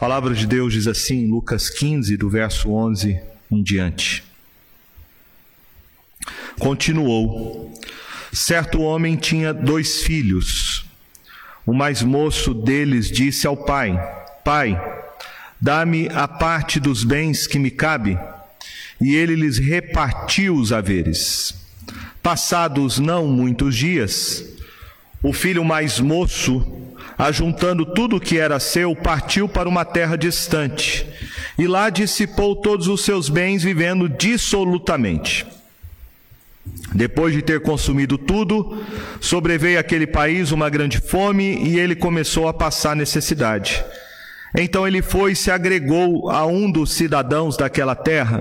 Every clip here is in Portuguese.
A palavra de Deus diz assim, Lucas 15, do verso 11 em diante. Continuou: Certo homem tinha dois filhos. O mais moço deles disse ao pai: Pai, dá-me a parte dos bens que me cabe. E ele lhes repartiu os haveres. Passados não muitos dias, o filho mais moço ajuntando tudo o que era seu, partiu para uma terra distante e lá dissipou todos os seus bens, vivendo dissolutamente. Depois de ter consumido tudo, sobreveio àquele país uma grande fome e ele começou a passar necessidade. Então ele foi e se agregou a um dos cidadãos daquela terra,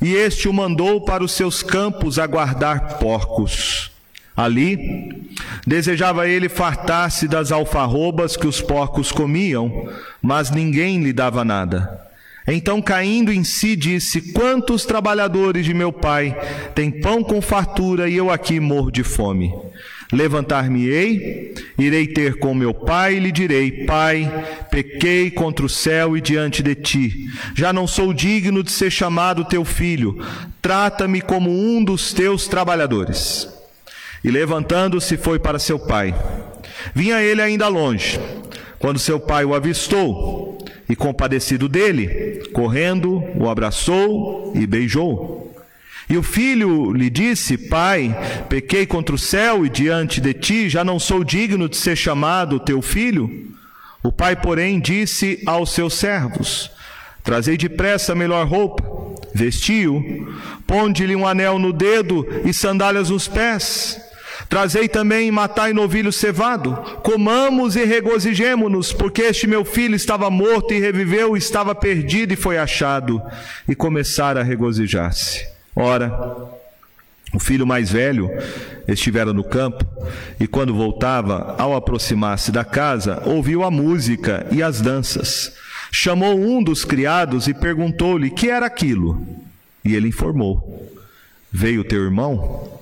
e este o mandou para os seus campos a guardar porcos. Ali, desejava ele fartar-se das alfarrobas que os porcos comiam, mas ninguém lhe dava nada. Então, caindo em si, disse: Quantos trabalhadores de meu pai têm pão com fartura e eu aqui morro de fome? Levantar-me-ei, irei ter com meu pai e lhe direi: Pai, pequei contra o céu e diante de ti. Já não sou digno de ser chamado teu filho. Trata-me como um dos teus trabalhadores. E levantando-se foi para seu pai. Vinha ele ainda longe, quando seu pai o avistou, e compadecido dele, correndo, o abraçou e beijou. E o filho lhe disse: Pai, pequei contra o céu e diante de ti, já não sou digno de ser chamado teu filho. O pai, porém, disse aos seus servos: Trazei depressa a melhor roupa, vestiu, ponde-lhe um anel no dedo e sandálias nos pés Trazei também e matai novilho cevado, comamos e regozijemo-nos, porque este meu filho estava morto e reviveu, estava perdido e foi achado, e começaram a regozijar-se. Ora, o filho mais velho estivera no campo, e quando voltava, ao aproximar-se da casa, ouviu a música e as danças. Chamou um dos criados e perguntou-lhe que era aquilo. E ele informou: Veio teu irmão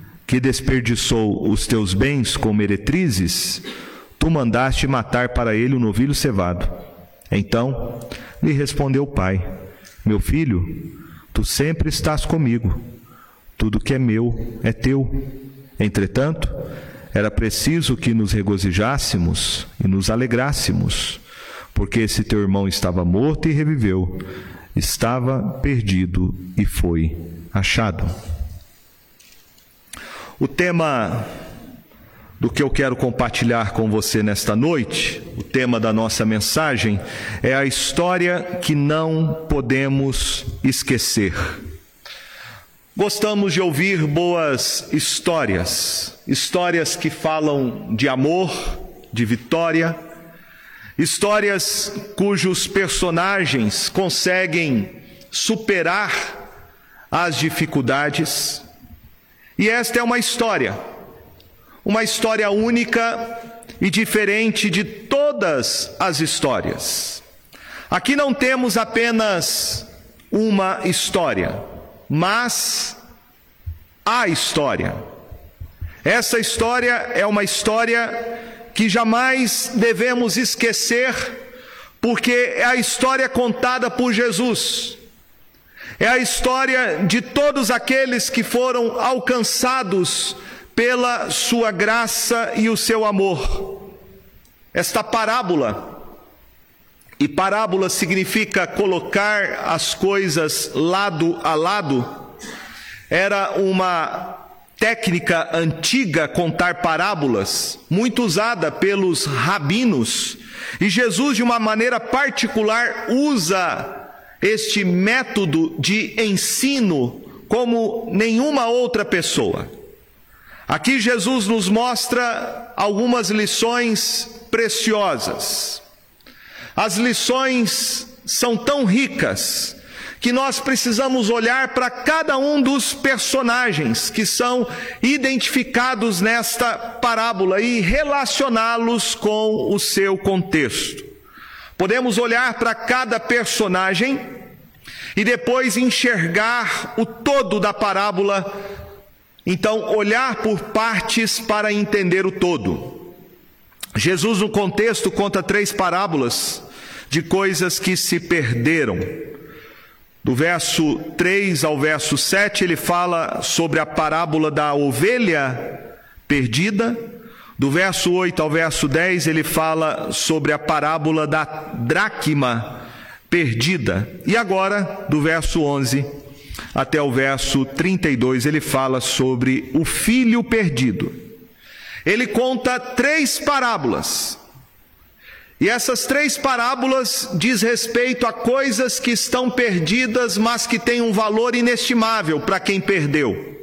que desperdiçou os teus bens com meretrizes, tu mandaste matar para ele o um novilho cevado. Então lhe respondeu o pai: Meu filho, tu sempre estás comigo. Tudo que é meu é teu. Entretanto, era preciso que nos regozijássemos e nos alegrássemos, porque esse teu irmão estava morto e reviveu, estava perdido e foi achado. O tema do que eu quero compartilhar com você nesta noite, o tema da nossa mensagem, é a história que não podemos esquecer. Gostamos de ouvir boas histórias, histórias que falam de amor, de vitória, histórias cujos personagens conseguem superar as dificuldades e esta é uma história, uma história única e diferente de todas as histórias. Aqui não temos apenas uma história, mas a história. Essa história é uma história que jamais devemos esquecer, porque é a história contada por Jesus. É a história de todos aqueles que foram alcançados pela sua graça e o seu amor. Esta parábola, e parábola significa colocar as coisas lado a lado, era uma técnica antiga contar parábolas, muito usada pelos rabinos, e Jesus, de uma maneira particular, usa este método de ensino como nenhuma outra pessoa. Aqui Jesus nos mostra algumas lições preciosas. As lições são tão ricas que nós precisamos olhar para cada um dos personagens que são identificados nesta parábola e relacioná-los com o seu contexto. Podemos olhar para cada personagem e depois enxergar o todo da parábola, então olhar por partes para entender o todo. Jesus, no contexto, conta três parábolas de coisas que se perderam. Do verso 3 ao verso 7, ele fala sobre a parábola da ovelha perdida. Do verso 8 ao verso 10, ele fala sobre a parábola da dracma perdida. E agora, do verso 11 até o verso 32, ele fala sobre o filho perdido. Ele conta três parábolas e essas três parábolas diz respeito a coisas que estão perdidas, mas que têm um valor inestimável para quem perdeu.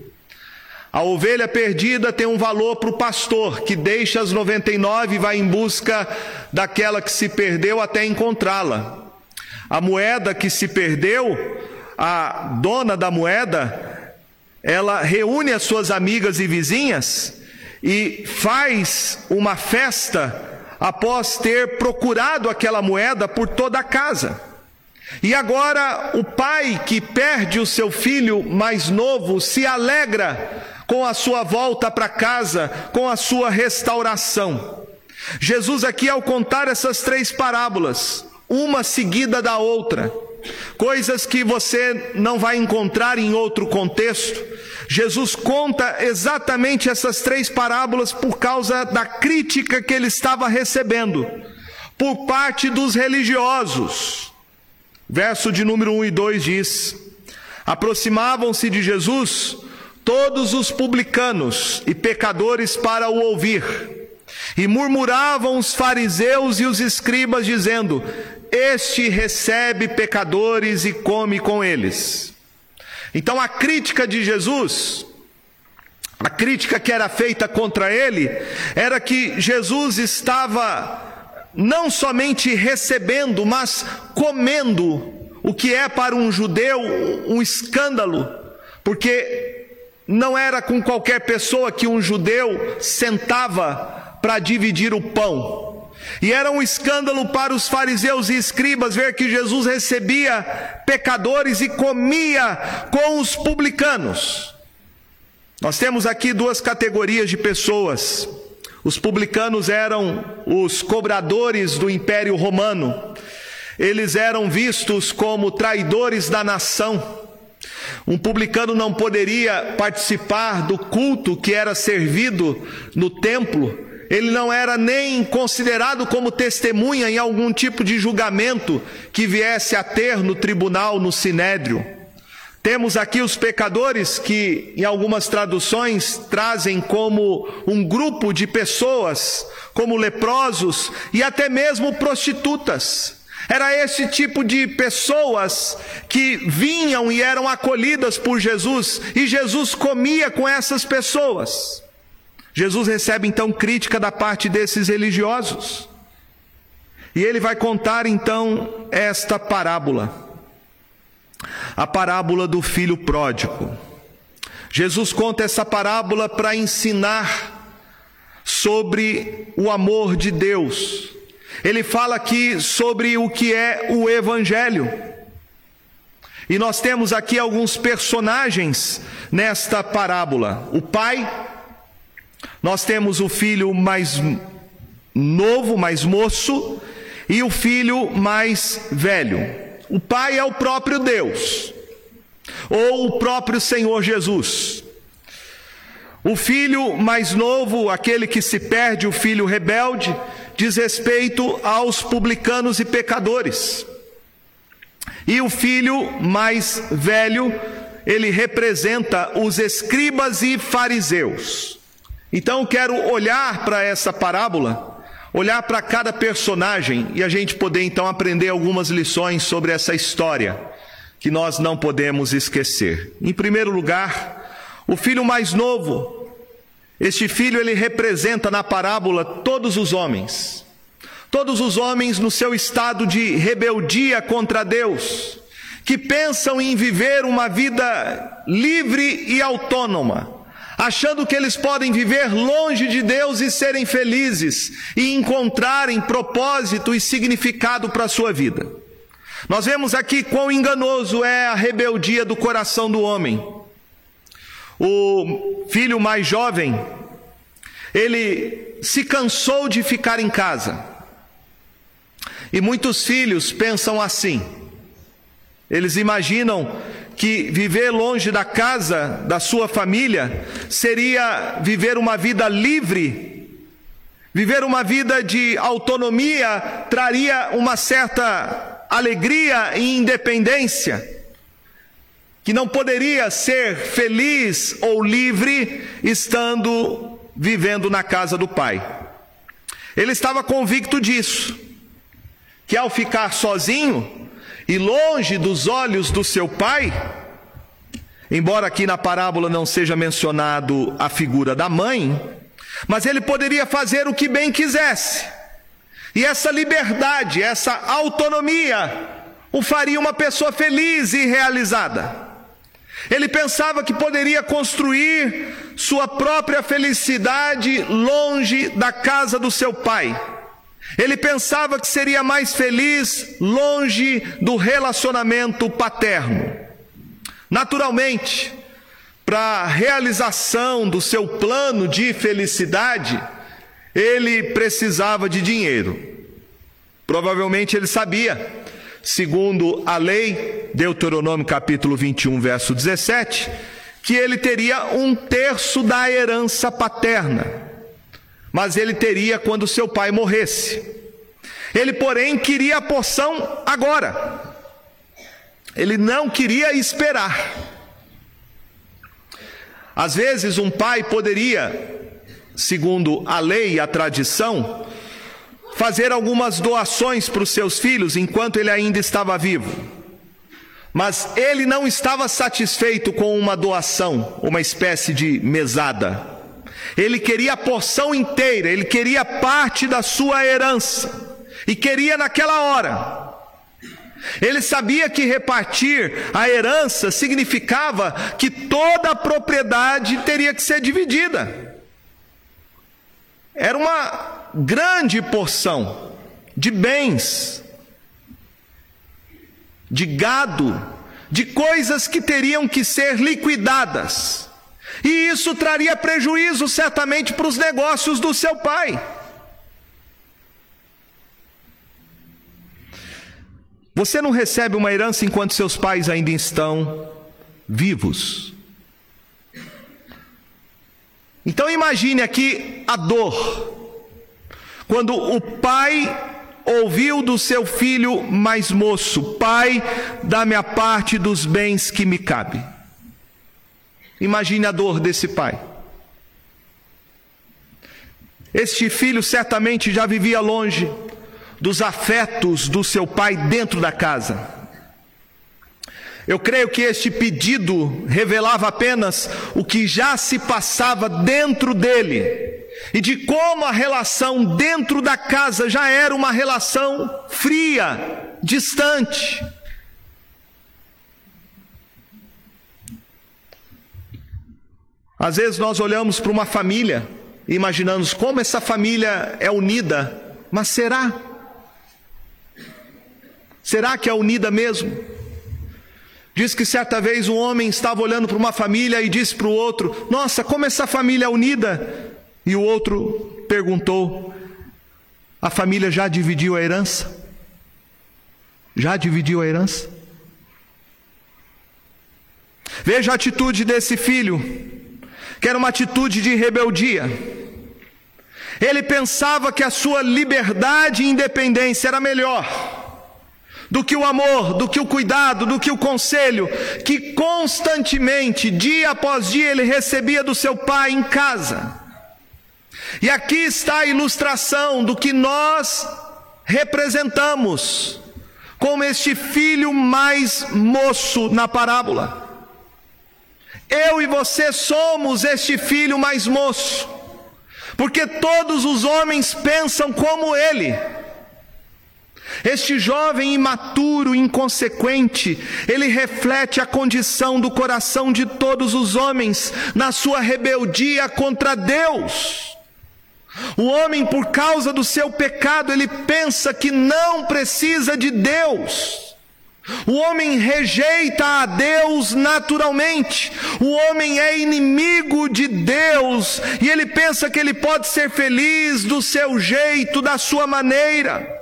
A ovelha perdida tem um valor para o pastor, que deixa as 99 e vai em busca daquela que se perdeu até encontrá-la. A moeda que se perdeu, a dona da moeda, ela reúne as suas amigas e vizinhas e faz uma festa após ter procurado aquela moeda por toda a casa. E agora o pai que perde o seu filho mais novo se alegra com a sua volta para casa, com a sua restauração. Jesus, aqui, ao contar essas três parábolas, uma seguida da outra, coisas que você não vai encontrar em outro contexto, Jesus conta exatamente essas três parábolas por causa da crítica que ele estava recebendo por parte dos religiosos. Verso de número 1 e 2 diz: Aproximavam-se de Jesus todos os publicanos e pecadores para o ouvir. E murmuravam os fariseus e os escribas, dizendo: Este recebe pecadores e come com eles. Então a crítica de Jesus, a crítica que era feita contra ele, era que Jesus estava não somente recebendo, mas comendo, o que é para um judeu um escândalo, porque não era com qualquer pessoa que um judeu sentava para dividir o pão. E era um escândalo para os fariseus e escribas ver que Jesus recebia pecadores e comia com os publicanos. Nós temos aqui duas categorias de pessoas. Os publicanos eram os cobradores do Império Romano. Eles eram vistos como traidores da nação. Um publicano não poderia participar do culto que era servido no templo ele não era nem considerado como testemunha em algum tipo de julgamento que viesse a ter no tribunal, no sinédrio. Temos aqui os pecadores que, em algumas traduções, trazem como um grupo de pessoas, como leprosos e até mesmo prostitutas. Era esse tipo de pessoas que vinham e eram acolhidas por Jesus, e Jesus comia com essas pessoas. Jesus recebe então crítica da parte desses religiosos. E ele vai contar então esta parábola, a parábola do filho pródigo. Jesus conta essa parábola para ensinar sobre o amor de Deus. Ele fala aqui sobre o que é o Evangelho. E nós temos aqui alguns personagens nesta parábola: o pai, nós temos o filho mais novo, mais moço, e o filho mais velho. O pai é o próprio Deus, ou o próprio Senhor Jesus. O filho mais novo, aquele que se perde, o filho rebelde, diz respeito aos publicanos e pecadores. E o filho mais velho, ele representa os escribas e fariseus. Então quero olhar para essa parábola, olhar para cada personagem e a gente poder então aprender algumas lições sobre essa história que nós não podemos esquecer. Em primeiro lugar, o filho mais novo. Este filho ele representa na parábola todos os homens. Todos os homens no seu estado de rebeldia contra Deus, que pensam em viver uma vida livre e autônoma, achando que eles podem viver longe de Deus e serem felizes e encontrarem propósito e significado para a sua vida. Nós vemos aqui quão enganoso é a rebeldia do coração do homem. O filho mais jovem, ele se cansou de ficar em casa. E muitos filhos pensam assim. Eles imaginam que viver longe da casa da sua família seria viver uma vida livre, viver uma vida de autonomia traria uma certa alegria e independência, que não poderia ser feliz ou livre estando vivendo na casa do pai. Ele estava convicto disso, que ao ficar sozinho, e longe dos olhos do seu pai, embora aqui na parábola não seja mencionado a figura da mãe, mas ele poderia fazer o que bem quisesse. E essa liberdade, essa autonomia, o faria uma pessoa feliz e realizada. Ele pensava que poderia construir sua própria felicidade longe da casa do seu pai. Ele pensava que seria mais feliz longe do relacionamento paterno. Naturalmente, para a realização do seu plano de felicidade, ele precisava de dinheiro. Provavelmente ele sabia, segundo a lei, Deuteronômio capítulo 21, verso 17, que ele teria um terço da herança paterna mas ele teria quando seu pai morresse. Ele, porém, queria a porção agora. Ele não queria esperar. Às vezes, um pai poderia, segundo a lei e a tradição, fazer algumas doações para os seus filhos enquanto ele ainda estava vivo. Mas ele não estava satisfeito com uma doação, uma espécie de mesada. Ele queria a porção inteira, ele queria parte da sua herança, e queria naquela hora. Ele sabia que repartir a herança significava que toda a propriedade teria que ser dividida. Era uma grande porção de bens, de gado, de coisas que teriam que ser liquidadas. E isso traria prejuízo certamente para os negócios do seu pai. Você não recebe uma herança enquanto seus pais ainda estão vivos. Então imagine aqui a dor. Quando o pai ouviu do seu filho mais moço: Pai, dá-me a parte dos bens que me cabe. Imagine a dor desse pai. Este filho certamente já vivia longe dos afetos do seu pai dentro da casa. Eu creio que este pedido revelava apenas o que já se passava dentro dele e de como a relação dentro da casa já era uma relação fria, distante. Às vezes nós olhamos para uma família e imaginamos como essa família é unida, mas será? Será que é unida mesmo? Diz que certa vez um homem estava olhando para uma família e disse para o outro: Nossa, como essa família é unida! E o outro perguntou: A família já dividiu a herança? Já dividiu a herança? Veja a atitude desse filho que era uma atitude de rebeldia. Ele pensava que a sua liberdade e independência era melhor do que o amor, do que o cuidado, do que o conselho que constantemente, dia após dia, ele recebia do seu pai em casa. E aqui está a ilustração do que nós representamos como este filho mais moço na parábola. Eu e você somos este filho mais moço, porque todos os homens pensam como ele, Este jovem imaturo, inconsequente, ele reflete a condição do coração de todos os homens na sua rebeldia contra Deus. O homem, por causa do seu pecado, ele pensa que não precisa de Deus. O homem rejeita a Deus naturalmente. O homem é inimigo de Deus e ele pensa que ele pode ser feliz do seu jeito, da sua maneira.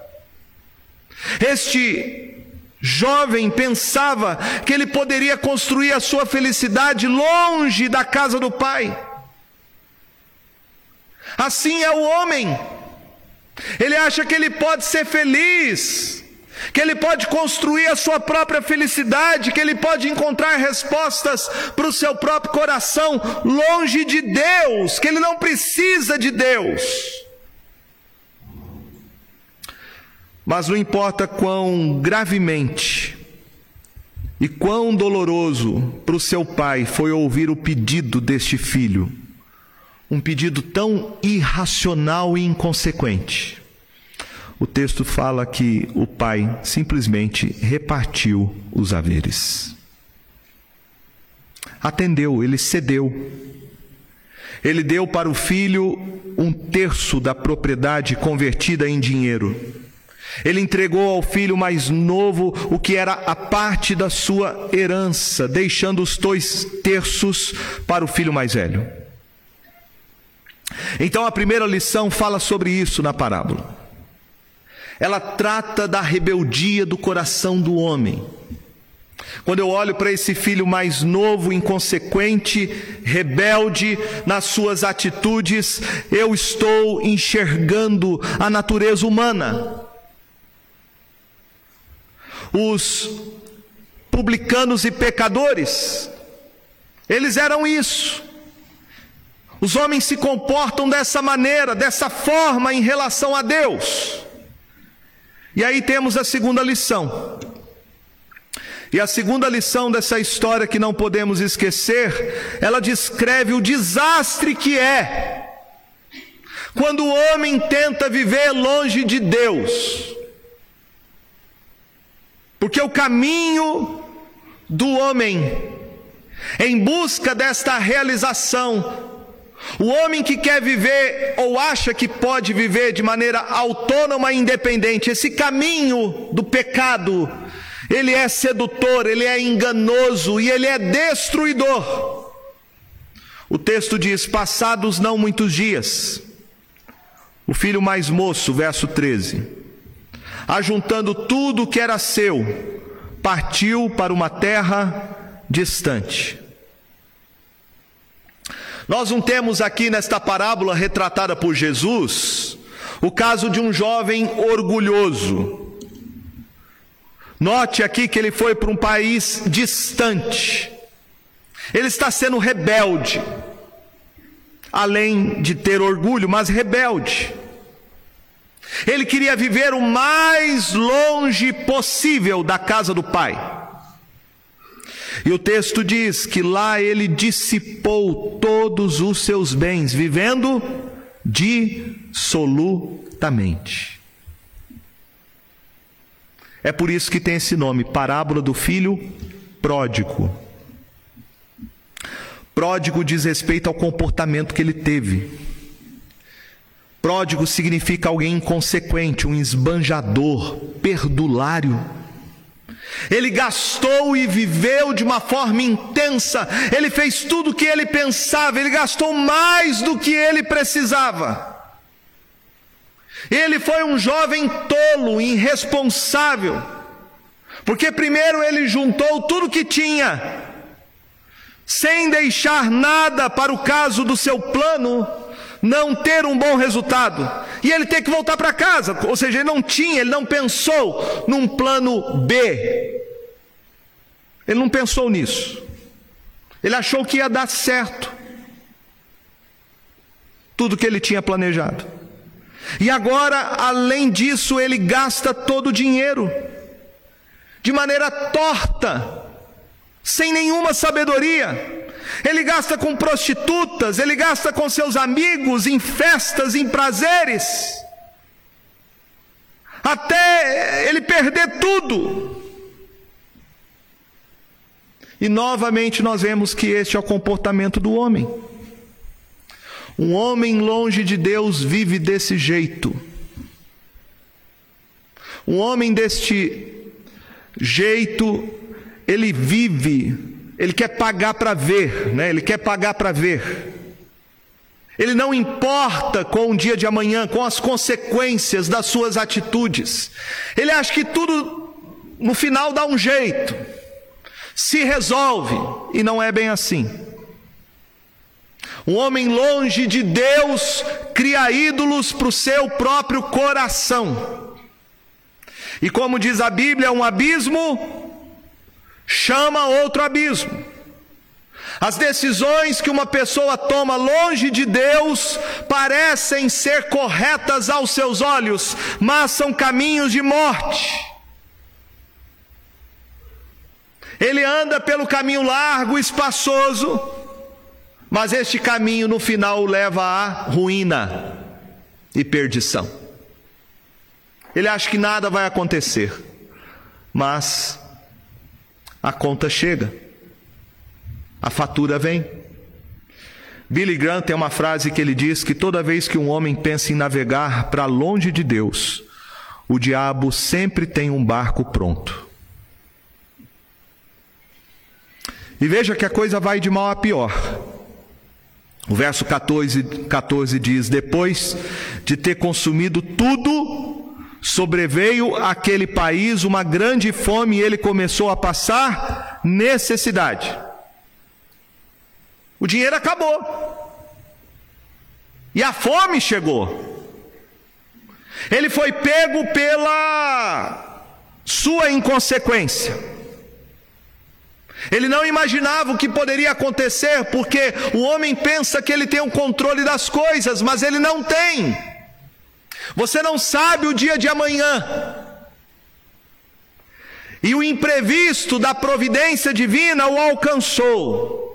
Este jovem pensava que ele poderia construir a sua felicidade longe da casa do pai. Assim é o homem. Ele acha que ele pode ser feliz, que ele pode construir a sua própria felicidade, que ele pode encontrar respostas para o seu próprio coração, longe de Deus, que ele não precisa de Deus. Mas não importa quão gravemente e quão doloroso para o seu pai foi ouvir o pedido deste filho, um pedido tão irracional e inconsequente. O texto fala que o pai simplesmente repartiu os haveres. Atendeu, ele cedeu. Ele deu para o filho um terço da propriedade convertida em dinheiro ele entregou ao filho mais novo o que era a parte da sua herança, deixando os dois terços para o filho mais velho. Então a primeira lição fala sobre isso na parábola. Ela trata da rebeldia do coração do homem. Quando eu olho para esse filho mais novo, inconsequente, rebelde nas suas atitudes, eu estou enxergando a natureza humana os publicanos e pecadores, eles eram isso. Os homens se comportam dessa maneira, dessa forma em relação a Deus. E aí temos a segunda lição. E a segunda lição dessa história que não podemos esquecer, ela descreve o desastre que é quando o homem tenta viver longe de Deus. Porque o caminho do homem em busca desta realização, o homem que quer viver ou acha que pode viver de maneira autônoma e independente, esse caminho do pecado, ele é sedutor, ele é enganoso e ele é destruidor. O texto diz: Passados não muitos dias, o filho mais moço, verso 13 ajuntando tudo o que era seu, partiu para uma terra distante. Nós não temos aqui nesta parábola retratada por Jesus o caso de um jovem orgulhoso. Note aqui que ele foi para um país distante. Ele está sendo rebelde, além de ter orgulho, mas rebelde. Ele queria viver o mais longe possível da casa do pai. E o texto diz que lá ele dissipou todos os seus bens, vivendo dissolutamente. É por isso que tem esse nome, parábola do filho pródigo. Pródigo diz respeito ao comportamento que ele teve. Pródigo significa alguém inconsequente, um esbanjador, perdulário. Ele gastou e viveu de uma forma intensa, ele fez tudo o que ele pensava, ele gastou mais do que ele precisava. Ele foi um jovem tolo, irresponsável, porque primeiro ele juntou tudo que tinha, sem deixar nada para o caso do seu plano, não ter um bom resultado e ele ter que voltar para casa, ou seja, ele não tinha, ele não pensou num plano B. Ele não pensou nisso. Ele achou que ia dar certo tudo que ele tinha planejado. E agora, além disso, ele gasta todo o dinheiro de maneira torta, sem nenhuma sabedoria. Ele gasta com prostitutas, ele gasta com seus amigos em festas, em prazeres. até ele perder tudo. E novamente nós vemos que este é o comportamento do homem. Um homem longe de Deus vive desse jeito. Um homem deste jeito, ele vive, ele quer pagar para ver, né? Ele quer pagar para ver. Ele não importa com o dia de amanhã, com as consequências das suas atitudes. Ele acha que tudo no final dá um jeito, se resolve, e não é bem assim. Um homem longe de Deus cria ídolos para o seu próprio coração. E como diz a Bíblia, um abismo chama outro abismo. As decisões que uma pessoa toma longe de Deus parecem ser corretas aos seus olhos, mas são caminhos de morte. Ele anda pelo caminho largo, espaçoso, mas este caminho no final o leva à ruína e perdição. Ele acha que nada vai acontecer, mas a conta chega, a fatura vem. Billy Graham tem uma frase que ele diz que toda vez que um homem pensa em navegar para longe de Deus, o diabo sempre tem um barco pronto. E veja que a coisa vai de mal a pior. O verso 14, 14 diz: Depois de ter consumido tudo, sobreveio àquele país uma grande fome e ele começou a passar necessidade. O dinheiro acabou. E a fome chegou. Ele foi pego pela sua inconsequência. Ele não imaginava o que poderia acontecer, porque o homem pensa que ele tem o controle das coisas, mas ele não tem. Você não sabe o dia de amanhã. E o imprevisto da providência divina o alcançou.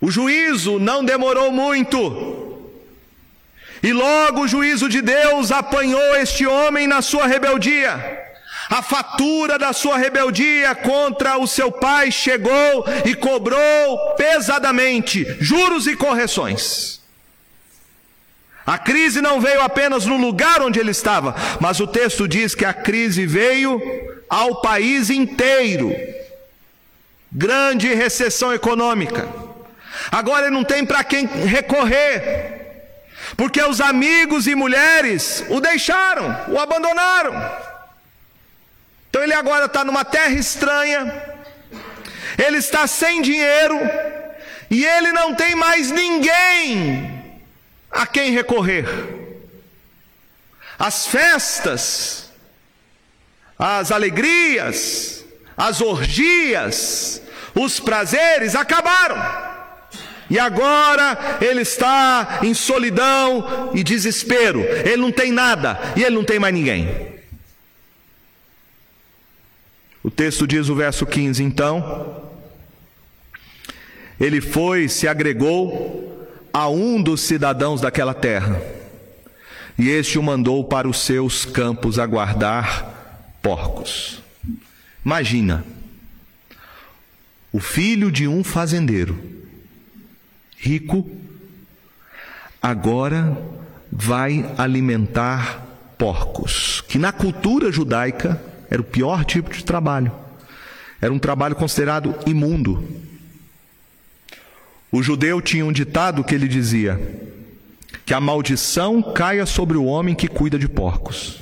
O juízo não demorou muito. E logo o juízo de Deus apanhou este homem na sua rebeldia. A fatura da sua rebeldia contra o seu pai chegou e cobrou pesadamente juros e correções. A crise não veio apenas no lugar onde ele estava, mas o texto diz que a crise veio ao país inteiro. Grande recessão econômica. Agora ele não tem para quem recorrer, porque os amigos e mulheres o deixaram, o abandonaram. Então ele agora está numa terra estranha, ele está sem dinheiro, e ele não tem mais ninguém a quem recorrer. As festas, as alegrias, as orgias, os prazeres acabaram. E agora ele está em solidão e desespero. Ele não tem nada e ele não tem mais ninguém. O texto diz o verso 15: então, ele foi, se agregou a um dos cidadãos daquela terra, e este o mandou para os seus campos a guardar porcos. Imagina, o filho de um fazendeiro, rico, agora vai alimentar porcos, que na cultura judaica era o pior tipo de trabalho. Era um trabalho considerado imundo. O judeu tinha um ditado que ele dizia: que a maldição caia sobre o homem que cuida de porcos.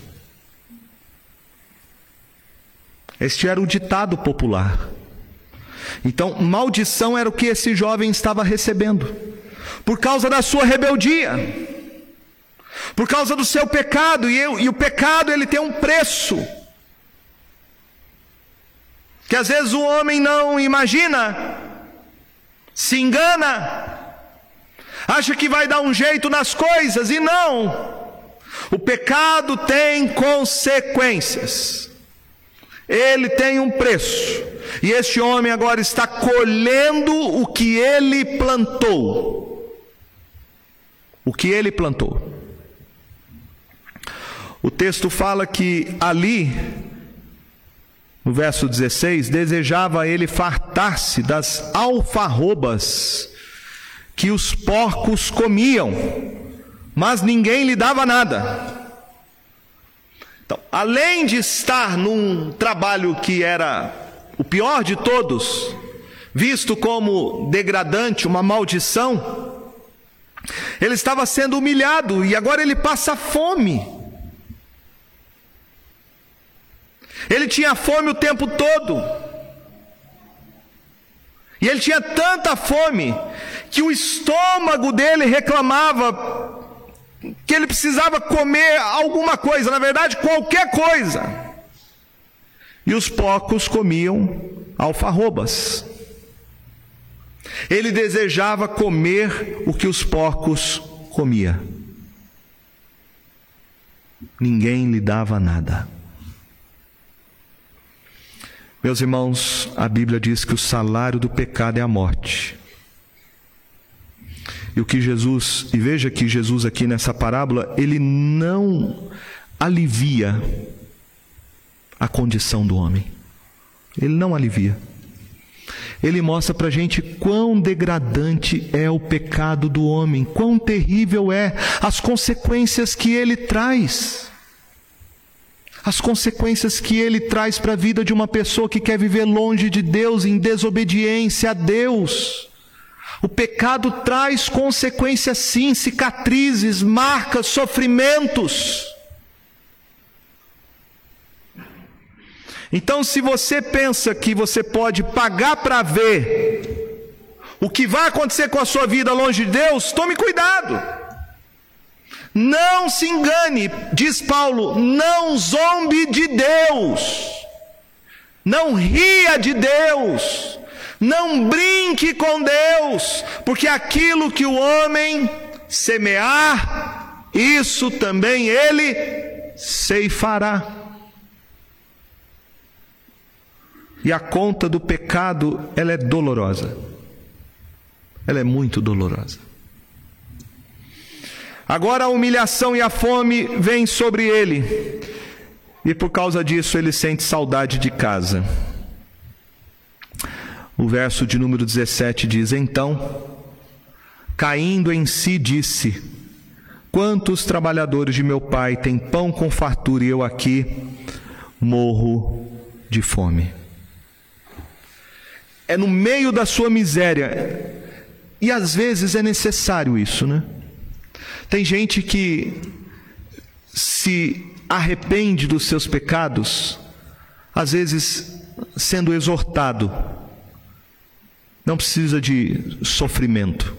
Este era o ditado popular. Então, maldição era o que esse jovem estava recebendo, por causa da sua rebeldia, por causa do seu pecado, e, eu, e o pecado ele tem um preço que às vezes o homem não imagina, se engana, acha que vai dar um jeito nas coisas e não. O pecado tem consequências, ele tem um preço, e este homem agora está colhendo o que ele plantou. O que ele plantou. O texto fala que ali, no verso 16, desejava ele fartar-se das alfarrobas que os porcos comiam, mas ninguém lhe dava nada. Então, além de estar num trabalho que era o pior de todos, visto como degradante, uma maldição, ele estava sendo humilhado e agora ele passa fome. Ele tinha fome o tempo todo. E ele tinha tanta fome que o estômago dele reclamava que ele precisava comer alguma coisa, na verdade, qualquer coisa. E os porcos comiam alfarrobas. Ele desejava comer o que os porcos comia. Ninguém lhe dava nada. Meus irmãos, a Bíblia diz que o salário do pecado é a morte. E o que Jesus, e veja que Jesus aqui nessa parábola, ele não alivia a condição do homem. Ele não alivia ele mostra para a gente quão degradante é o pecado do homem, quão terrível é as consequências que ele traz. As consequências que ele traz para a vida de uma pessoa que quer viver longe de Deus, em desobediência a Deus. O pecado traz consequências sim, cicatrizes, marcas, sofrimentos. Então, se você pensa que você pode pagar para ver o que vai acontecer com a sua vida longe de Deus, tome cuidado. Não se engane, diz Paulo, não zombe de Deus, não ria de Deus, não brinque com Deus, porque aquilo que o homem semear, isso também ele ceifará. E a conta do pecado, ela é dolorosa. Ela é muito dolorosa. Agora a humilhação e a fome vêm sobre ele. E por causa disso ele sente saudade de casa. O verso de número 17 diz: Então, caindo em si, disse: Quantos trabalhadores de meu pai têm pão com fartura e eu aqui morro de fome é no meio da sua miséria. E às vezes é necessário isso, né? Tem gente que se arrepende dos seus pecados, às vezes sendo exortado. Não precisa de sofrimento.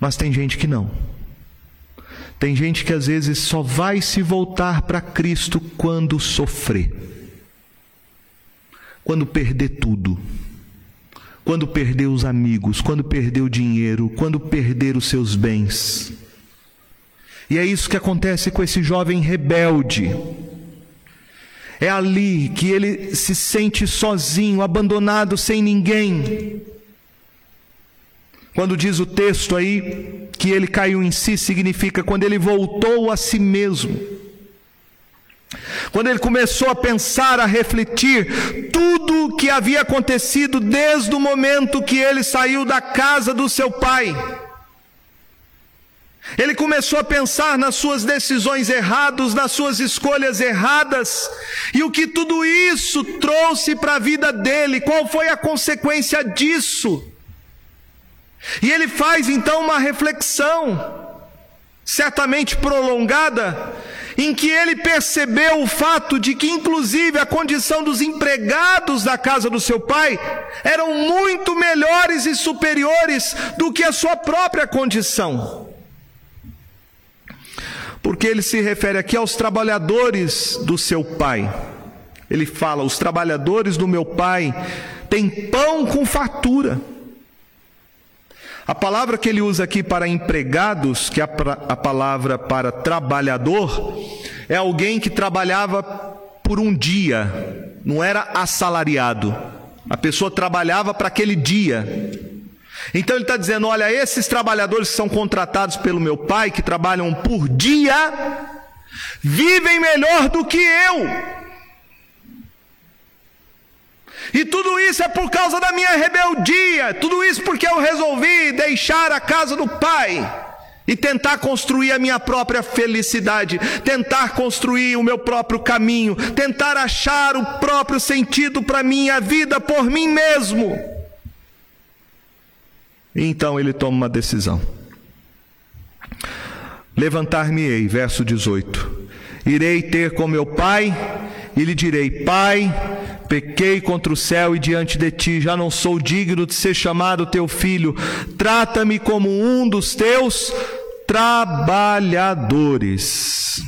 Mas tem gente que não. Tem gente que às vezes só vai se voltar para Cristo quando sofrer. Quando perder tudo quando perder os amigos, quando perder o dinheiro, quando perder os seus bens. E é isso que acontece com esse jovem rebelde. É ali que ele se sente sozinho, abandonado, sem ninguém. Quando diz o texto aí que ele caiu em si, significa quando ele voltou a si mesmo. Quando ele começou a pensar, a refletir tudo o que havia acontecido desde o momento que ele saiu da casa do seu pai. Ele começou a pensar nas suas decisões erradas, nas suas escolhas erradas, e o que tudo isso trouxe para a vida dele, qual foi a consequência disso. E ele faz então uma reflexão, certamente prolongada, em que ele percebeu o fato de que, inclusive, a condição dos empregados da casa do seu pai eram muito melhores e superiores do que a sua própria condição. Porque ele se refere aqui aos trabalhadores do seu pai. Ele fala: os trabalhadores do meu pai têm pão com fartura. A palavra que ele usa aqui para empregados, que é a palavra para trabalhador, é alguém que trabalhava por um dia, não era assalariado. A pessoa trabalhava para aquele dia. Então ele está dizendo: olha, esses trabalhadores que são contratados pelo meu pai, que trabalham por dia, vivem melhor do que eu. E tudo isso é por causa da minha rebeldia, tudo isso porque eu resolvi deixar a casa do Pai e tentar construir a minha própria felicidade, tentar construir o meu próprio caminho, tentar achar o próprio sentido para minha vida por mim mesmo. Então ele toma uma decisão. Levantar-me-ei, verso 18. Irei ter com meu pai e lhe direi: Pai, pequei contra o céu e diante de ti, já não sou digno de ser chamado teu filho. Trata-me como um dos teus trabalhadores.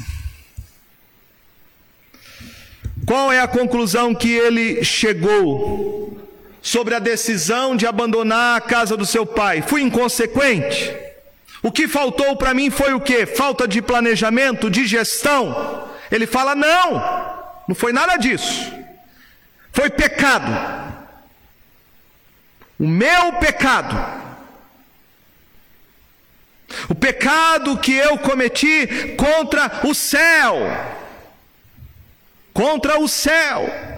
Qual é a conclusão que ele chegou sobre a decisão de abandonar a casa do seu pai? Fui inconsequente? O que faltou para mim foi o que? Falta de planejamento, de gestão? Ele fala: não, não foi nada disso. Foi pecado. O meu pecado. O pecado que eu cometi contra o céu. Contra o céu.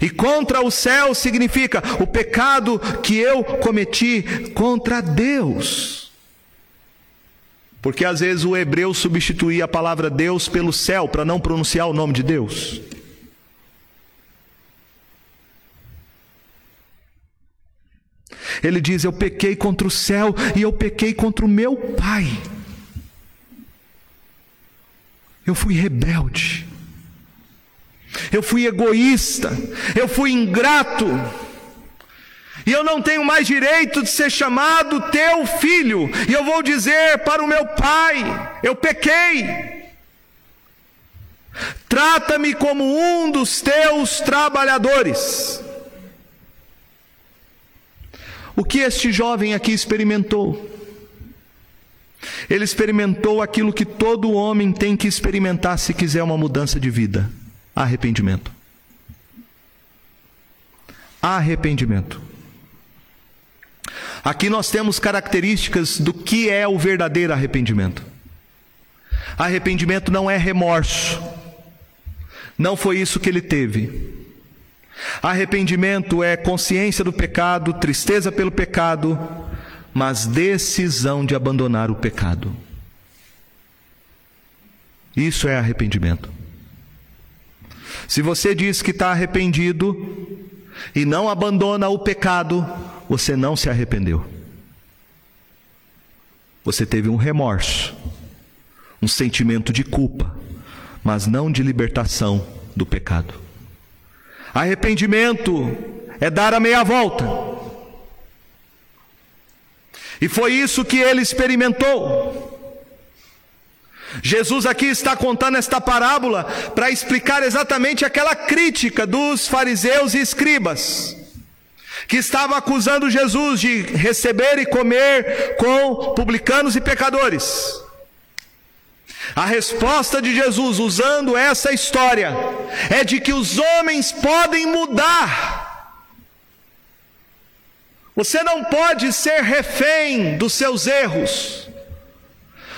E contra o céu significa o pecado que eu cometi contra Deus. Porque às vezes o hebreu substituía a palavra Deus pelo céu para não pronunciar o nome de Deus. Ele diz: Eu pequei contra o céu e eu pequei contra o meu pai. Eu fui rebelde. Eu fui egoísta. Eu fui ingrato. E eu não tenho mais direito de ser chamado teu filho. E eu vou dizer para o meu pai: eu pequei. Trata-me como um dos teus trabalhadores. O que este jovem aqui experimentou? Ele experimentou aquilo que todo homem tem que experimentar se quiser uma mudança de vida: arrependimento. Arrependimento. Aqui nós temos características do que é o verdadeiro arrependimento. Arrependimento não é remorso. Não foi isso que ele teve. Arrependimento é consciência do pecado, tristeza pelo pecado, mas decisão de abandonar o pecado. Isso é arrependimento. Se você diz que está arrependido e não abandona o pecado, você não se arrependeu. Você teve um remorso, um sentimento de culpa, mas não de libertação do pecado. Arrependimento é dar a meia volta. E foi isso que ele experimentou. Jesus aqui está contando esta parábola para explicar exatamente aquela crítica dos fariseus e escribas que estava acusando Jesus de receber e comer com publicanos e pecadores. A resposta de Jesus, usando essa história, é de que os homens podem mudar. Você não pode ser refém dos seus erros.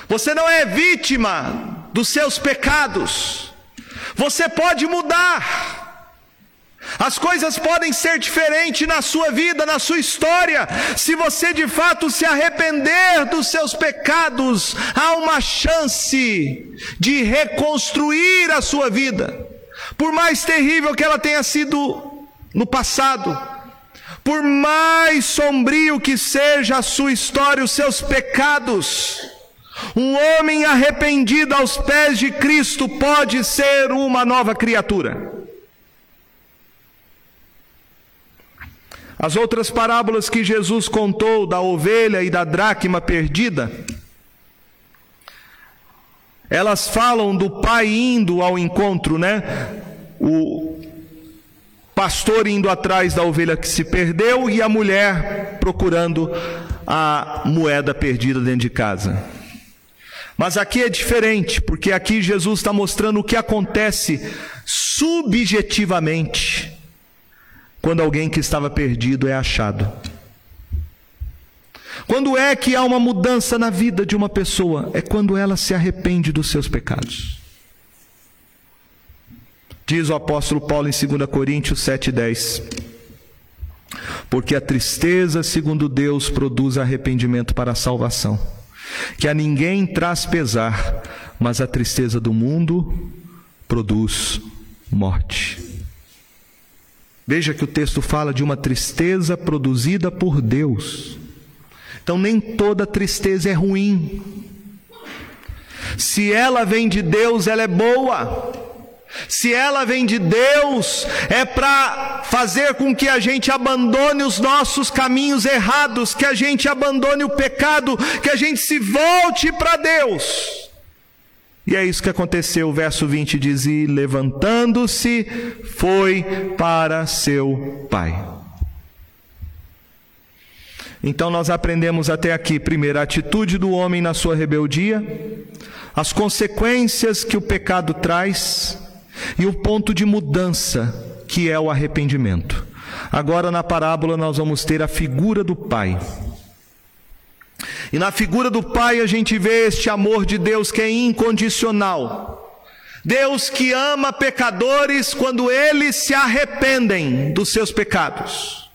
Você não é vítima dos seus pecados. Você pode mudar. As coisas podem ser diferentes na sua vida, na sua história. Se você de fato se arrepender dos seus pecados, há uma chance de reconstruir a sua vida. Por mais terrível que ela tenha sido no passado, por mais sombrio que seja a sua história, os seus pecados, um homem arrependido aos pés de Cristo pode ser uma nova criatura. As outras parábolas que Jesus contou da ovelha e da dracma perdida, elas falam do pai indo ao encontro, né? O pastor indo atrás da ovelha que se perdeu e a mulher procurando a moeda perdida dentro de casa. Mas aqui é diferente, porque aqui Jesus está mostrando o que acontece subjetivamente quando alguém que estava perdido é achado. Quando é que há uma mudança na vida de uma pessoa? É quando ela se arrepende dos seus pecados. Diz o apóstolo Paulo em 2 Coríntios 7,10: Porque a tristeza, segundo Deus, produz arrependimento para a salvação, que a ninguém traz pesar, mas a tristeza do mundo produz morte. Veja que o texto fala de uma tristeza produzida por Deus. Então, nem toda tristeza é ruim. Se ela vem de Deus, ela é boa. Se ela vem de Deus, é para fazer com que a gente abandone os nossos caminhos errados, que a gente abandone o pecado, que a gente se volte para Deus. E é isso que aconteceu. O verso 20 diz: E levantando-se, foi para seu pai. Então nós aprendemos até aqui, primeiro, a atitude do homem na sua rebeldia, as consequências que o pecado traz e o ponto de mudança, que é o arrependimento. Agora, na parábola, nós vamos ter a figura do pai. E na figura do Pai a gente vê este amor de Deus que é incondicional. Deus que ama pecadores quando eles se arrependem dos seus pecados.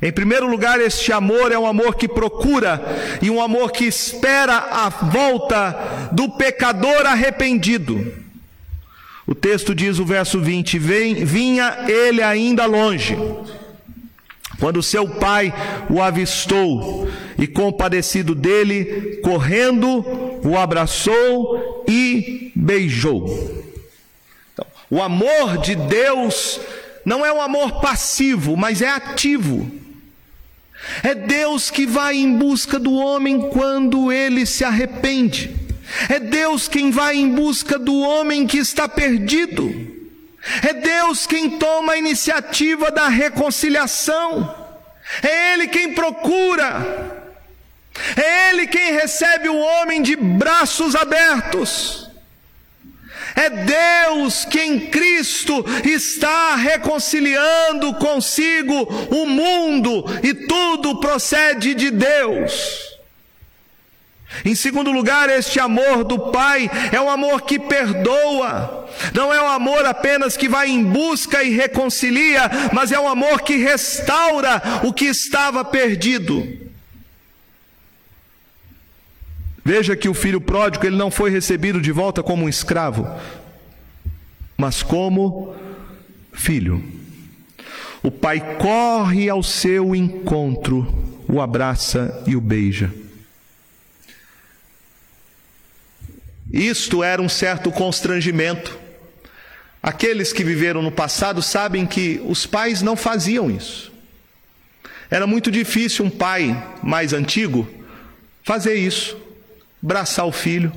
Em primeiro lugar, este amor é um amor que procura e um amor que espera a volta do pecador arrependido. O texto diz, o verso 20: Vinha ele ainda longe quando seu pai o avistou e, compadecido dele, correndo, o abraçou e beijou. Então, o amor de Deus não é um amor passivo, mas é ativo. É Deus que vai em busca do homem quando ele se arrepende. É Deus quem vai em busca do homem que está perdido. É Deus quem toma a iniciativa da reconciliação. É Ele quem procura. É Ele quem recebe o homem de braços abertos. É Deus que em Cristo está reconciliando consigo o mundo e tudo procede de Deus. Em segundo lugar, este amor do Pai é um amor que perdoa, não é um amor apenas que vai em busca e reconcilia, mas é um amor que restaura o que estava perdido. Veja que o filho pródigo ele não foi recebido de volta como um escravo, mas como filho. O pai corre ao seu encontro, o abraça e o beija. Isto era um certo constrangimento. Aqueles que viveram no passado sabem que os pais não faziam isso. Era muito difícil um pai mais antigo fazer isso, abraçar o filho,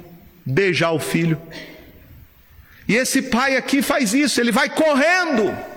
beijar o filho. E esse pai aqui faz isso, ele vai correndo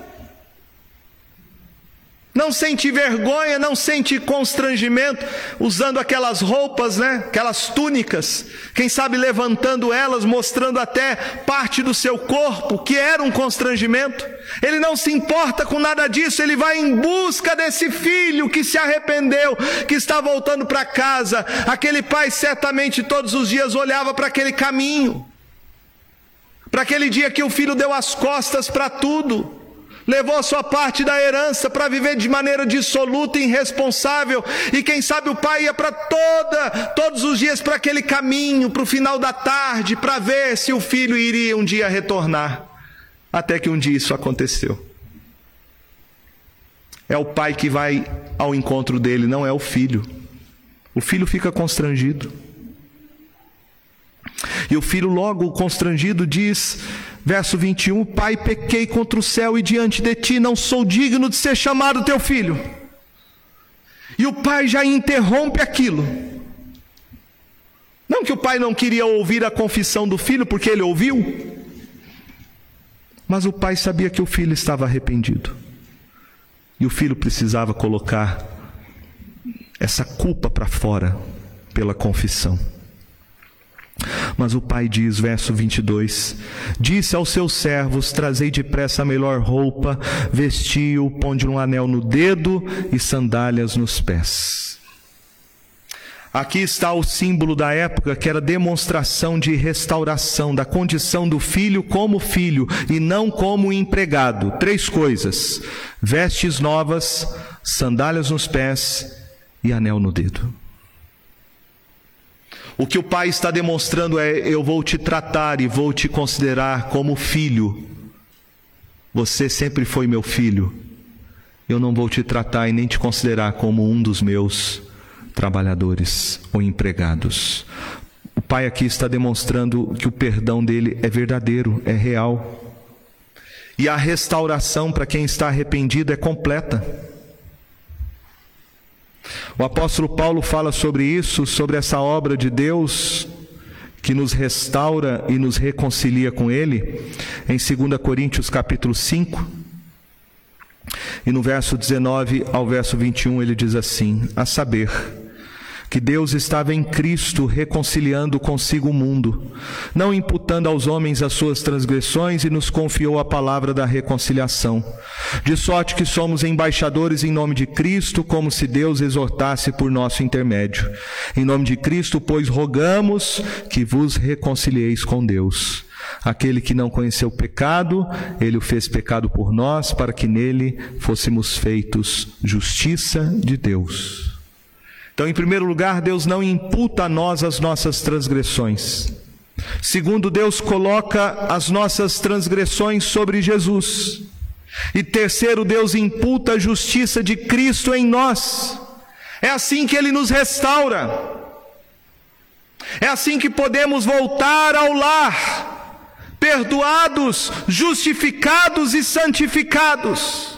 não sente vergonha, não sente constrangimento, usando aquelas roupas, né? Aquelas túnicas, quem sabe levantando elas, mostrando até parte do seu corpo, que era um constrangimento. Ele não se importa com nada disso, ele vai em busca desse filho que se arrependeu, que está voltando para casa. Aquele pai certamente todos os dias olhava para aquele caminho, para aquele dia que o filho deu as costas para tudo levou a sua parte da herança para viver de maneira dissoluta e irresponsável, e quem sabe o pai ia para toda, todos os dias para aquele caminho, para o final da tarde, para ver se o filho iria um dia retornar. Até que um dia isso aconteceu. É o pai que vai ao encontro dele, não é o filho. O filho fica constrangido. E o filho, logo constrangido, diz: Verso 21: Pai, pequei contra o céu e diante de ti não sou digno de ser chamado teu filho. E o pai já interrompe aquilo. Não que o pai não queria ouvir a confissão do filho, porque ele ouviu, mas o pai sabia que o filho estava arrependido. E o filho precisava colocar essa culpa para fora pela confissão. Mas o pai diz, verso 22: Disse aos seus servos: Trazei depressa a melhor roupa, vestiu, ponde um anel no dedo e sandálias nos pés. Aqui está o símbolo da época, que era demonstração de restauração da condição do filho como filho e não como empregado. Três coisas: vestes novas, sandálias nos pés e anel no dedo. O que o pai está demonstrando é: eu vou te tratar e vou te considerar como filho. Você sempre foi meu filho. Eu não vou te tratar e nem te considerar como um dos meus trabalhadores ou empregados. O pai aqui está demonstrando que o perdão dele é verdadeiro, é real. E a restauração para quem está arrependido é completa. O apóstolo Paulo fala sobre isso, sobre essa obra de Deus que nos restaura e nos reconcilia com ele, em 2 Coríntios capítulo 5. E no verso 19 ao verso 21 ele diz assim: A saber, que Deus estava em Cristo reconciliando consigo o mundo, não imputando aos homens as suas transgressões e nos confiou a palavra da reconciliação. De sorte que somos embaixadores em nome de Cristo, como se Deus exortasse por nosso intermédio. Em nome de Cristo, pois rogamos que vos reconcilieis com Deus. Aquele que não conheceu pecado, ele o fez pecado por nós, para que nele fôssemos feitos justiça de Deus. Então, em primeiro lugar, Deus não imputa a nós as nossas transgressões. Segundo, Deus coloca as nossas transgressões sobre Jesus. E terceiro, Deus imputa a justiça de Cristo em nós. É assim que Ele nos restaura. É assim que podemos voltar ao lar, perdoados, justificados e santificados.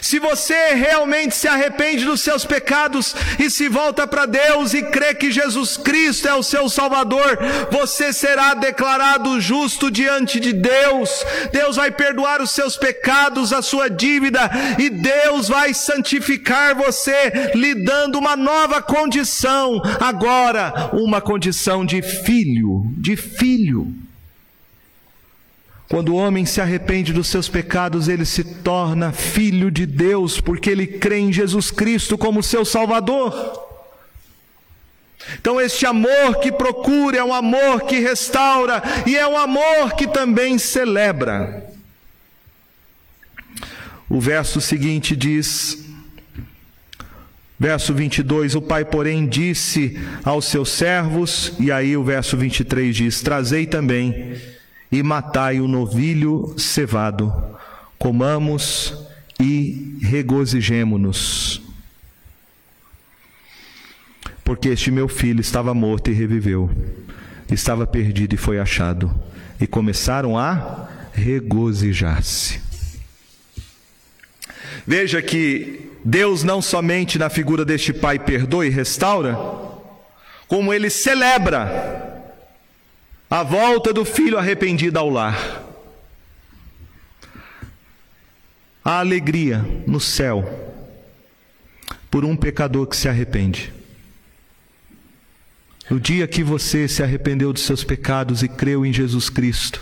Se você realmente se arrepende dos seus pecados e se volta para Deus e crê que Jesus Cristo é o seu Salvador, você será declarado justo diante de Deus. Deus vai perdoar os seus pecados, a sua dívida, e Deus vai santificar você, lhe dando uma nova condição, agora, uma condição de filho, de filho. Quando o homem se arrepende dos seus pecados, ele se torna filho de Deus, porque ele crê em Jesus Cristo como seu Salvador. Então, este amor que procura é um amor que restaura e é um amor que também celebra. O verso seguinte diz, verso 22: O pai, porém, disse aos seus servos, e aí o verso 23 diz: Trazei também e matai o novilho cevado, comamos e regozijemo-nos. Porque este meu filho estava morto e reviveu, estava perdido e foi achado, e começaram a regozijar-se. Veja que Deus não somente na figura deste pai perdoa e restaura, como ele celebra a volta do filho arrependido ao lar. A alegria no céu por um pecador que se arrepende. No dia que você se arrependeu dos seus pecados e creu em Jesus Cristo,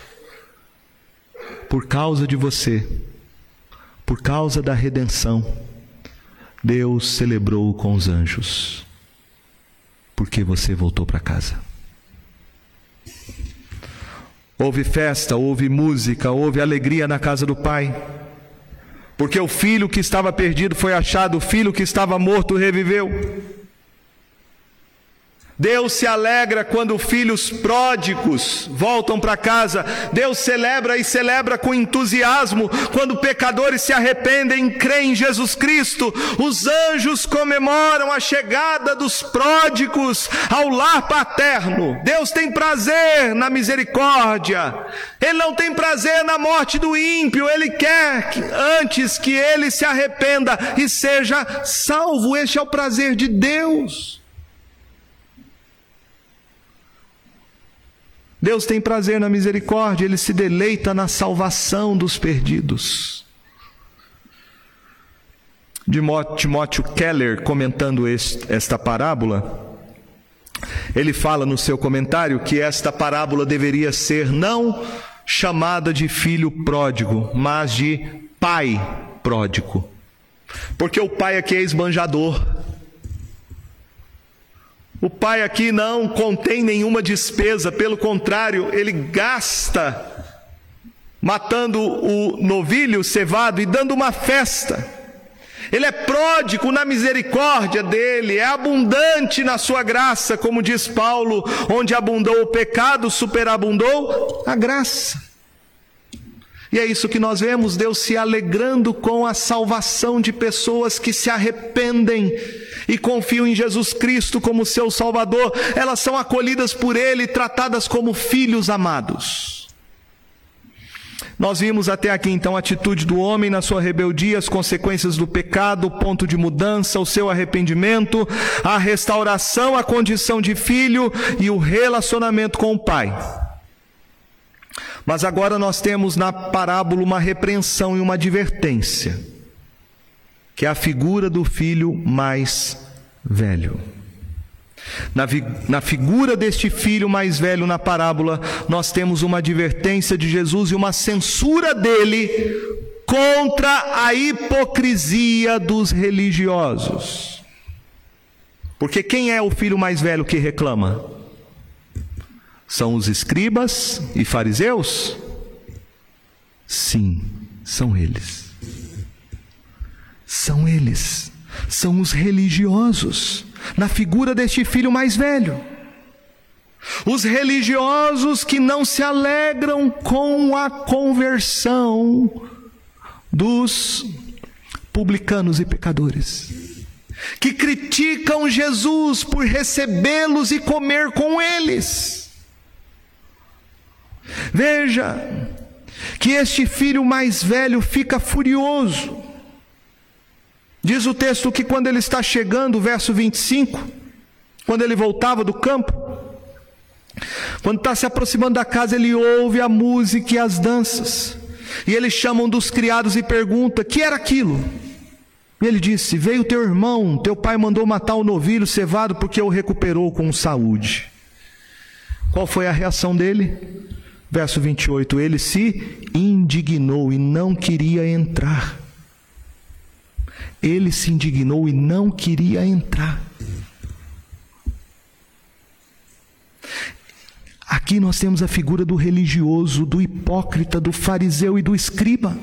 por causa de você, por causa da redenção, Deus celebrou com os anjos, porque você voltou para casa. Houve festa, houve música, houve alegria na casa do pai. Porque o filho que estava perdido foi achado, o filho que estava morto reviveu. Deus se alegra quando filhos pródigos voltam para casa. Deus celebra e celebra com entusiasmo quando pecadores se arrependem e creem em Jesus Cristo. Os anjos comemoram a chegada dos pródigos ao lar paterno. Deus tem prazer na misericórdia. Ele não tem prazer na morte do ímpio. Ele quer que, antes que ele se arrependa e seja salvo. Este é o prazer de Deus. Deus tem prazer na misericórdia, ele se deleita na salvação dos perdidos. Timóteo Keller, comentando esta parábola, ele fala no seu comentário que esta parábola deveria ser não chamada de filho pródigo, mas de pai pródigo. Porque o pai aqui é esbanjador. O pai aqui não contém nenhuma despesa, pelo contrário, ele gasta matando o novilho cevado e dando uma festa. Ele é pródigo na misericórdia dele, é abundante na sua graça, como diz Paulo, onde abundou o pecado, superabundou a graça. E é isso que nós vemos, Deus se alegrando com a salvação de pessoas que se arrependem e confiam em Jesus Cristo como seu Salvador. Elas são acolhidas por Ele e tratadas como filhos amados. Nós vimos até aqui então a atitude do homem na sua rebeldia, as consequências do pecado, o ponto de mudança, o seu arrependimento, a restauração à condição de filho e o relacionamento com o pai. Mas agora nós temos na parábola uma repreensão e uma advertência, que é a figura do filho mais velho. Na, na, figura deste filho mais velho na parábola, nós temos uma advertência de Jesus e uma censura dele contra a hipocrisia dos religiosos. Porque quem é o filho mais velho que reclama? São os escribas e fariseus? Sim, são eles. São eles. São os religiosos na figura deste filho mais velho. Os religiosos que não se alegram com a conversão dos publicanos e pecadores, que criticam Jesus por recebê-los e comer com eles. Veja que este filho mais velho fica furioso Diz o texto que quando ele está chegando, verso 25, quando ele voltava do campo, quando está se aproximando da casa, ele ouve a música e as danças. E eles chamam dos criados e pergunta: "Que era aquilo?" E ele disse: "Veio teu irmão, teu pai mandou matar o novilho cevado porque o recuperou com saúde." Qual foi a reação dele? Verso 28, ele se indignou e não queria entrar ele se indignou e não queria entrar. Aqui nós temos a figura do religioso, do hipócrita, do fariseu e do escriba.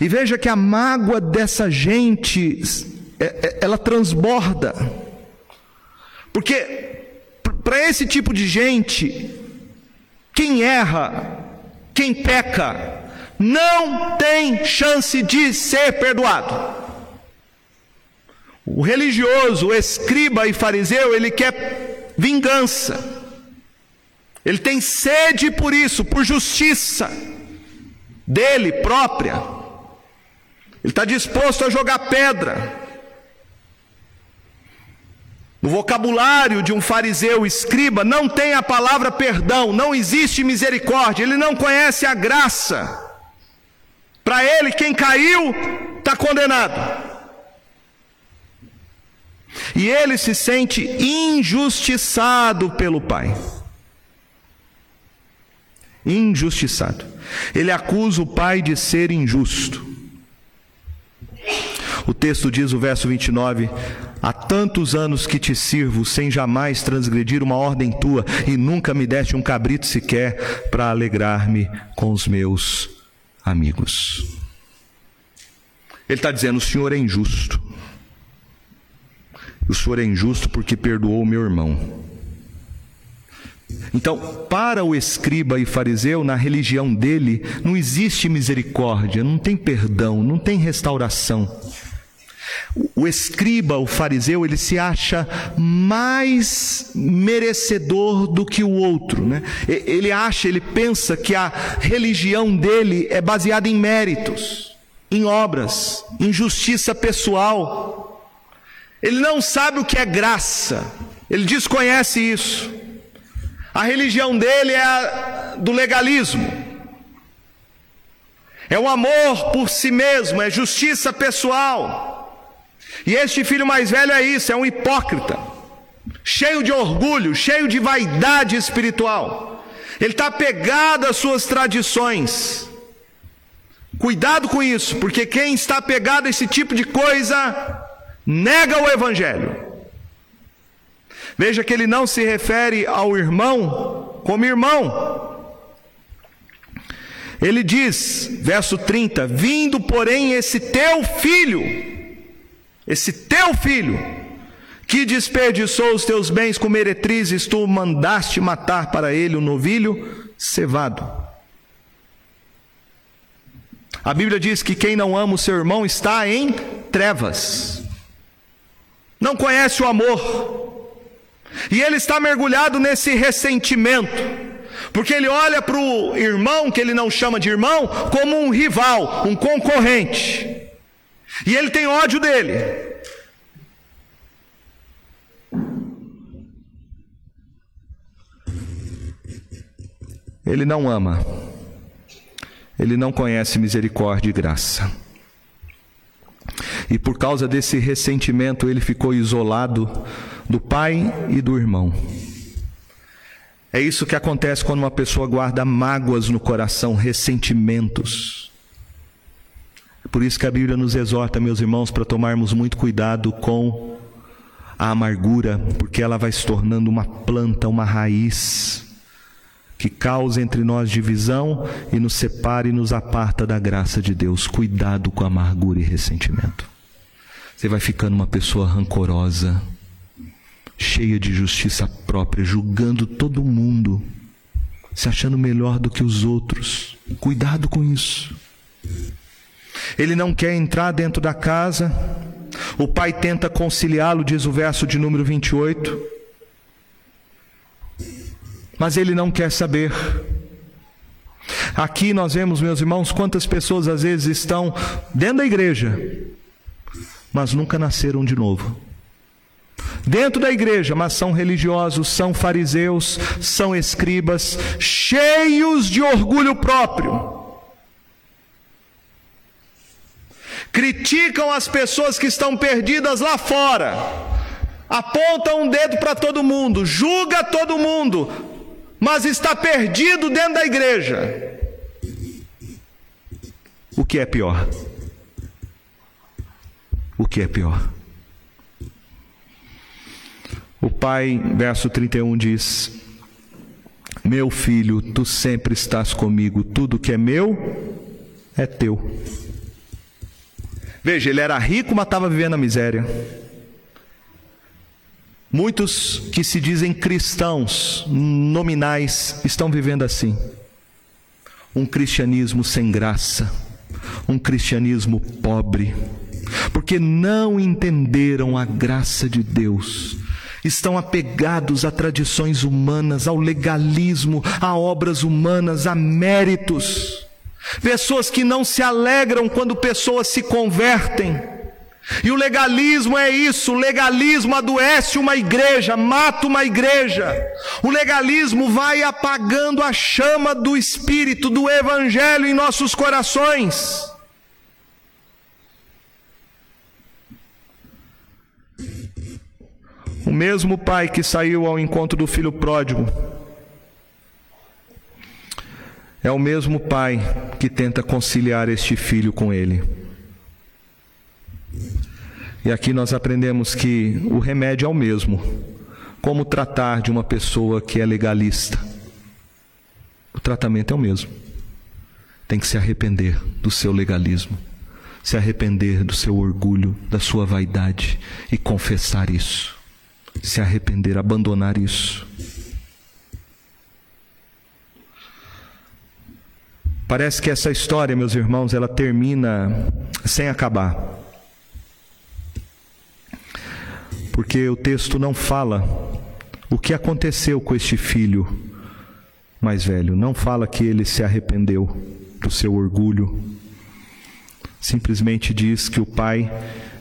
E veja que a mágoa dessa gente, é, é, ela transborda. Porque para esse tipo de gente, quem erra, quem peca, não tem chance de ser perdoado. O religioso, o escriba e fariseu, ele quer vingança. Ele tem sede por isso, por justiça dele própria. Ele está disposto a jogar pedra. No vocabulário de um fariseu escriba não tem a palavra perdão, não existe misericórdia, ele não conhece a graça. Para ele, quem caiu está condenado. E ele se sente injustiçado pelo Pai. Injustiçado. Ele acusa o Pai de ser injusto. O texto diz, o verso 29, Há tantos anos que te sirvo, sem jamais transgredir uma ordem tua, e nunca me deste um cabrito sequer para alegrar-me com os meus amigos. Ele está dizendo: o Senhor é injusto. O Senhor é injusto porque perdoou o meu irmão. Então, para o escriba e fariseu, na religião dele, não existe misericórdia, não tem perdão, não tem restauração. O escriba, o fariseu, ele se acha mais merecedor do que o outro, né? Ele acha, ele pensa que a religião dele é baseada em méritos, em obras, em justiça pessoal. Ele não sabe o que é graça, ele desconhece isso. A religião dele é a do legalismo. É o amor por si mesmo, é justiça pessoal. E este filho mais velho é isso, é um hipócrita, cheio de orgulho, cheio de vaidade espiritual. Ele está pegado às suas tradições. Cuidado com isso, porque quem está pegado a esse tipo de coisa nega o Evangelho. Veja que ele não se refere ao irmão como irmão. Ele diz, verso 30: Vindo, porém, esse teu filho, esse teu filho, que desperdiçou os teus bens com meretrizes, tu mandaste matar para ele o novilho cevado. A Bíblia diz que quem não ama o seu irmão está em trevas, não conhece o amor, e ele está mergulhado nesse ressentimento, porque ele olha para o irmão, que ele não chama de irmão, como um rival, um concorrente, e ele tem ódio dele. Ele não ama, ele não conhece misericórdia e graça. E por causa desse ressentimento, ele ficou isolado do pai e do irmão. É isso que acontece quando uma pessoa guarda mágoas no coração, ressentimentos. Por isso que a Bíblia nos exorta, meus irmãos, para tomarmos muito cuidado com a amargura, porque ela vai se tornando uma planta, uma raiz que causa entre nós divisão e nos separa e nos aparta da graça de Deus. Cuidado com a amargura e ressentimento. Você vai ficando uma pessoa rancorosa, cheia de justiça própria, julgando todo mundo, se achando melhor do que os outros. Cuidado com isso. Ele não quer entrar dentro da casa. O pai tenta conciliá-lo, diz o verso de número 28. Mas ele não quer saber. Aqui nós vemos, meus irmãos, quantas pessoas às vezes estão dentro da igreja, mas nunca nasceram de novo dentro da igreja, mas são religiosos, são fariseus, são escribas, cheios de orgulho próprio. Criticam as pessoas que estão perdidas lá fora, apontam um dedo para todo mundo, julga todo mundo, mas está perdido dentro da igreja. O que é pior? O que é pior? O pai, verso 31 diz: Meu filho, tu sempre estás comigo, tudo que é meu é teu. Veja, ele era rico, mas estava vivendo a miséria. Muitos que se dizem cristãos nominais estão vivendo assim. Um cristianismo sem graça, um cristianismo pobre, porque não entenderam a graça de Deus estão apegados a tradições humanas, ao legalismo, a obras humanas, a méritos. Pessoas que não se alegram quando pessoas se convertem. E o legalismo é isso, o legalismo adoece uma igreja, mata uma igreja. O legalismo vai apagando a chama do espírito do evangelho em nossos corações. O mesmo pai que saiu ao encontro do filho pródigo é o mesmo pai que tenta conciliar este filho com ele. E aqui nós aprendemos que o remédio é o mesmo. Como tratar de uma pessoa que é legalista? O tratamento é o mesmo. Tem que se arrepender do seu legalismo, se arrepender do seu orgulho, da sua vaidade e confessar isso se arrepender, abandonar isso. Parece que essa história, meus irmãos, ela termina sem acabar. Porque o texto não fala o que aconteceu com este filho mais velho, não fala que ele se arrependeu do seu orgulho. Simplesmente diz que o pai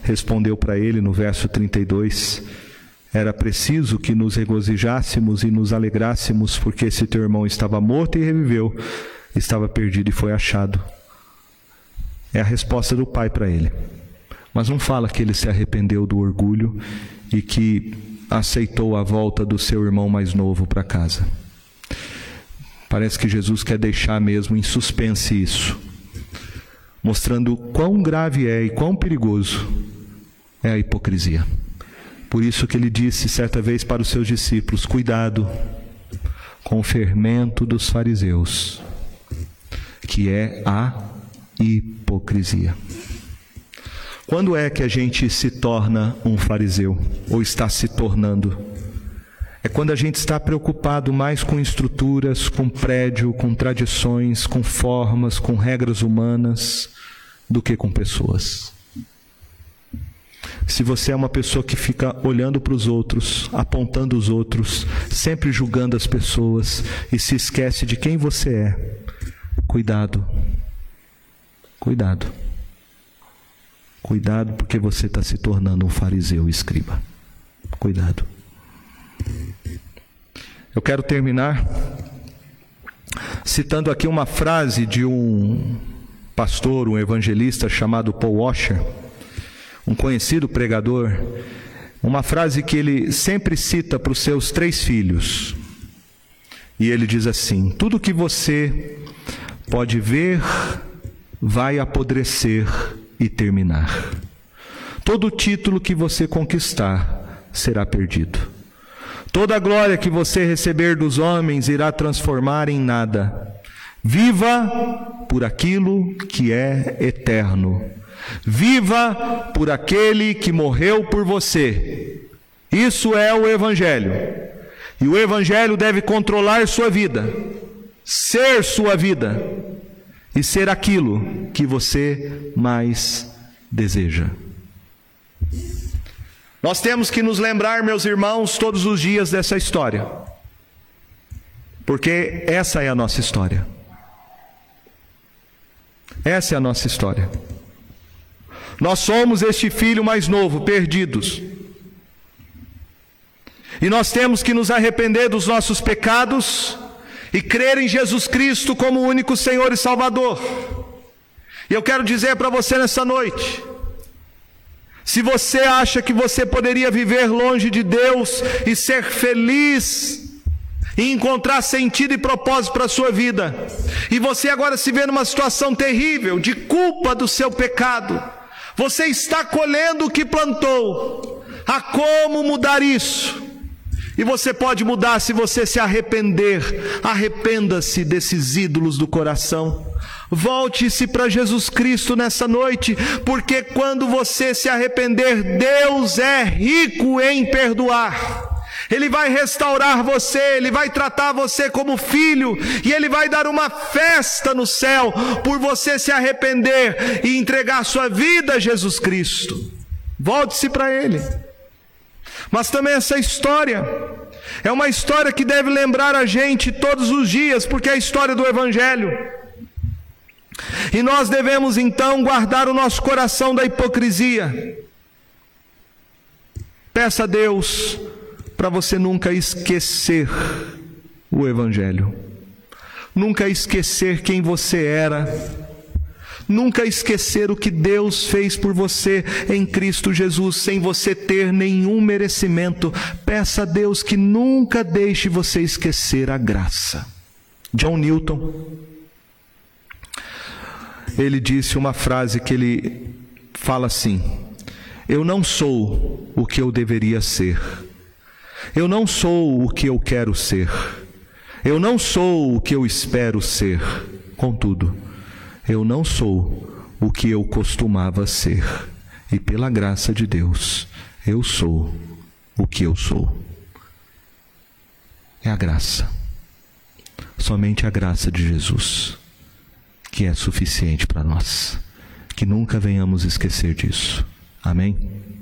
respondeu para ele no verso 32: era preciso que nos regozijássemos e nos alegrássemos, porque esse teu irmão estava morto e reviveu, estava perdido e foi achado. É a resposta do pai para ele. Mas não fala que ele se arrependeu do orgulho e que aceitou a volta do seu irmão mais novo para casa. Parece que Jesus quer deixar mesmo em suspense isso. mostrando quão grave é e quão perigoso é a hipocrisia. Por isso que ele disse certa vez para os seus discípulos: cuidado com o fermento dos fariseus, que é a hipocrisia. Quando é que a gente se torna um fariseu ou está se tornando? É quando a gente está preocupado mais com estruturas, com prédio, com tradições, com formas, com regras humanas, do que com pessoas. Se você é uma pessoa que fica olhando para os outros, apontando os outros, sempre julgando as pessoas e se esquece de quem você é, cuidado. Cuidado. Cuidado, porque você está se tornando um fariseu escriba. Cuidado. Eu quero terminar citando aqui uma frase de um pastor, um evangelista chamado Paul Washer um conhecido pregador, uma frase que ele sempre cita para os seus três filhos. E ele diz assim: Tudo que você pode ver vai apodrecer e terminar. Todo título que você conquistar será perdido. Toda glória que você receber dos homens irá transformar em nada. Viva por aquilo que é eterno Viva por aquele que morreu por você. Isso é o Evangelho. E o Evangelho deve controlar sua vida, ser sua vida e ser aquilo que você mais deseja. Nós temos que nos lembrar, meus irmãos, todos os dias dessa história, porque essa é a nossa história. Essa é a nossa história. Nós somos este filho mais novo, perdidos. E nós temos que nos arrepender dos nossos pecados e crer em Jesus Cristo como único Senhor e Salvador. E eu quero dizer para você nessa noite: se você acha que você poderia viver longe de Deus e ser feliz, e encontrar sentido e propósito para a sua vida, e você agora se vê numa situação terrível de culpa do seu pecado, você está colhendo o que plantou. Há como mudar isso? E você pode mudar se você se arrepender. Arrependa-se desses ídolos do coração. Volte-se para Jesus Cristo nessa noite, porque quando você se arrepender, Deus é rico em perdoar. Ele vai restaurar você, Ele vai tratar você como filho, e Ele vai dar uma festa no céu por você se arrepender e entregar sua vida a Jesus Cristo. Volte-se para Ele. Mas também essa história é uma história que deve lembrar a gente todos os dias, porque é a história do Evangelho. E nós devemos então guardar o nosso coração da hipocrisia. Peça a Deus para você nunca esquecer o Evangelho, nunca esquecer quem você era, nunca esquecer o que Deus fez por você em Cristo Jesus, sem você ter nenhum merecimento. Peça a Deus que nunca deixe você esquecer a graça. John Newton, ele disse uma frase que ele fala assim: Eu não sou o que eu deveria ser eu não sou o que eu quero ser. Eu não sou o que eu espero ser. Contudo, eu não sou o que eu costumava ser. E pela graça de Deus, eu sou o que eu sou. É a graça. Somente a graça de Jesus, que é suficiente para nós. Que nunca venhamos esquecer disso. Amém?